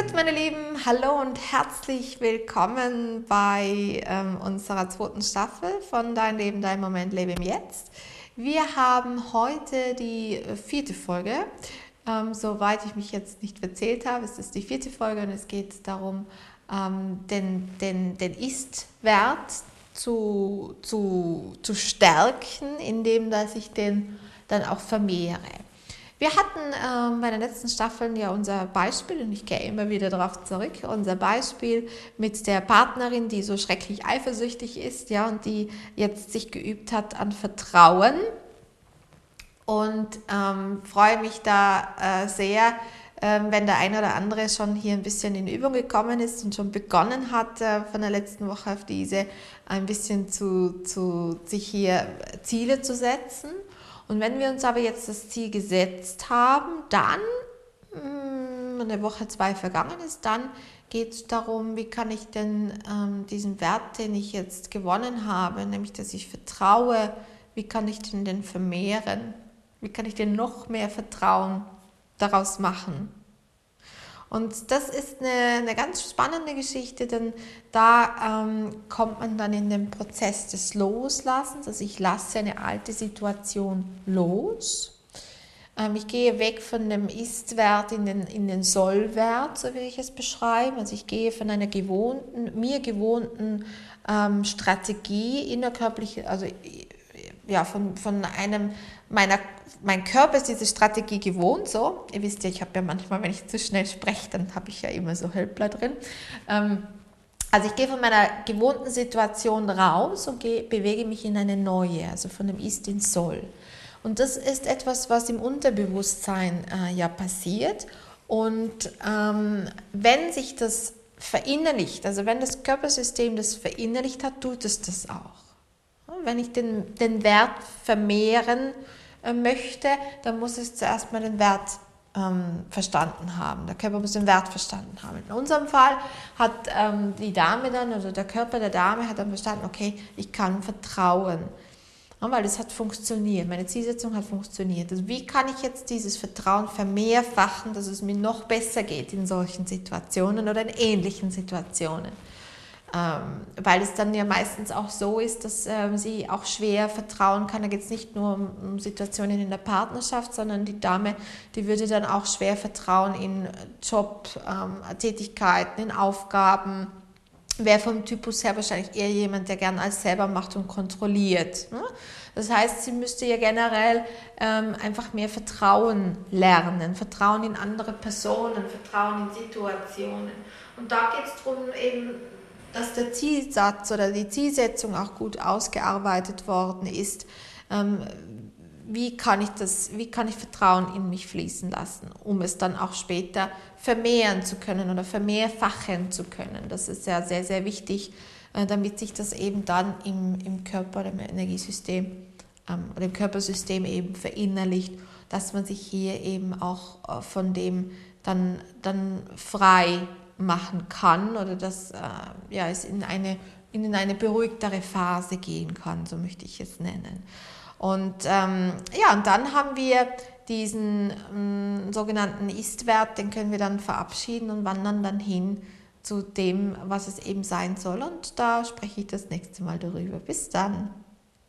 Gut, meine Lieben, hallo und herzlich willkommen bei ähm, unserer zweiten Staffel von Dein Leben, dein Moment, lebe im Jetzt. Wir haben heute die vierte Folge. Ähm, soweit ich mich jetzt nicht verzählt habe, ist es die vierte Folge und es geht darum, ähm, den, den, den Ist-Wert zu, zu, zu stärken, indem dass ich den dann auch vermehre. Wir hatten ähm, bei den letzten Staffeln ja unser Beispiel, und ich gehe immer wieder darauf zurück, unser Beispiel mit der Partnerin, die so schrecklich eifersüchtig ist, ja, und die jetzt sich geübt hat an Vertrauen. Und ähm, freue mich da äh, sehr, wenn der eine oder andere schon hier ein bisschen in Übung gekommen ist und schon begonnen hat, äh, von der letzten Woche auf diese ein bisschen zu, zu sich hier Ziele zu setzen. Und wenn wir uns aber jetzt das Ziel gesetzt haben, dann, mm, eine Woche zwei vergangen ist, dann geht es darum, wie kann ich denn ähm, diesen Wert, den ich jetzt gewonnen habe, nämlich dass ich vertraue, wie kann ich den denn vermehren? Wie kann ich denn noch mehr Vertrauen daraus machen? Und das ist eine, eine ganz spannende Geschichte, denn da ähm, kommt man dann in den Prozess des Loslassens. Also ich lasse eine alte Situation los. Ähm, ich gehe weg von dem Ist-Wert in den, in den Soll-Wert, so will ich es beschreiben. Also ich gehe von einer gewohnten, mir gewohnten ähm, Strategie innerkörperliche, also ja, von, von einem meiner, mein Körper ist diese Strategie gewohnt, so. Ihr wisst ja, ich habe ja manchmal, wenn ich zu schnell spreche, dann habe ich ja immer so Hölpler drin. Ähm, also ich gehe von meiner gewohnten Situation raus und gehe, bewege mich in eine neue, also von dem Ist ins Soll. Und das ist etwas, was im Unterbewusstsein äh, ja passiert. Und ähm, wenn sich das verinnerlicht, also wenn das Körpersystem das verinnerlicht hat, tut es das auch. Wenn ich den, den Wert vermehren äh, möchte, dann muss es zuerst mal den Wert ähm, verstanden haben. Der Körper muss den Wert verstanden haben. In unserem Fall hat ähm, die Dame dann, oder der Körper der Dame hat dann verstanden, okay, ich kann vertrauen. Ja, weil es hat funktioniert, meine Zielsetzung hat funktioniert. Also wie kann ich jetzt dieses Vertrauen vermehrfachen, dass es mir noch besser geht in solchen Situationen oder in ähnlichen Situationen? Ähm, weil es dann ja meistens auch so ist, dass ähm, sie auch schwer vertrauen kann. Da geht es nicht nur um, um, Situationen in der Partnerschaft, sondern die Dame, die würde dann auch schwer vertrauen in Job, ähm, Tätigkeiten, in Aufgaben. Wäre vom Typus her wahrscheinlich eher jemand, der gern alles selber macht und kontrolliert. Ne? Das heißt, sie müsste ja generell ähm, einfach mehr Vertrauen lernen, Vertrauen in andere Personen, Vertrauen in Situationen. Und da geht es darum, eben dass der Zielsatz oder die Zielsetzung auch gut ausgearbeitet worden ist. Ähm, wie kann ich das, wie kann ich Vertrauen in mich fließen lassen, um es dann auch später vermehren zu können oder vermehrfachen zu können. Das ist ja sehr, sehr wichtig, äh, damit sich das eben dann im, im Körper, im Energiesystem ähm, oder im Körpersystem eben verinnerlicht, dass man sich hier eben auch äh, von dem dann, dann frei machen kann oder dass äh, ja, es in eine, in eine beruhigtere Phase gehen kann, so möchte ich es nennen. Und ähm, ja, und dann haben wir diesen ähm, sogenannten Ist-Wert, den können wir dann verabschieden und wandern dann hin zu dem, was es eben sein soll. Und da spreche ich das nächste Mal darüber. Bis dann.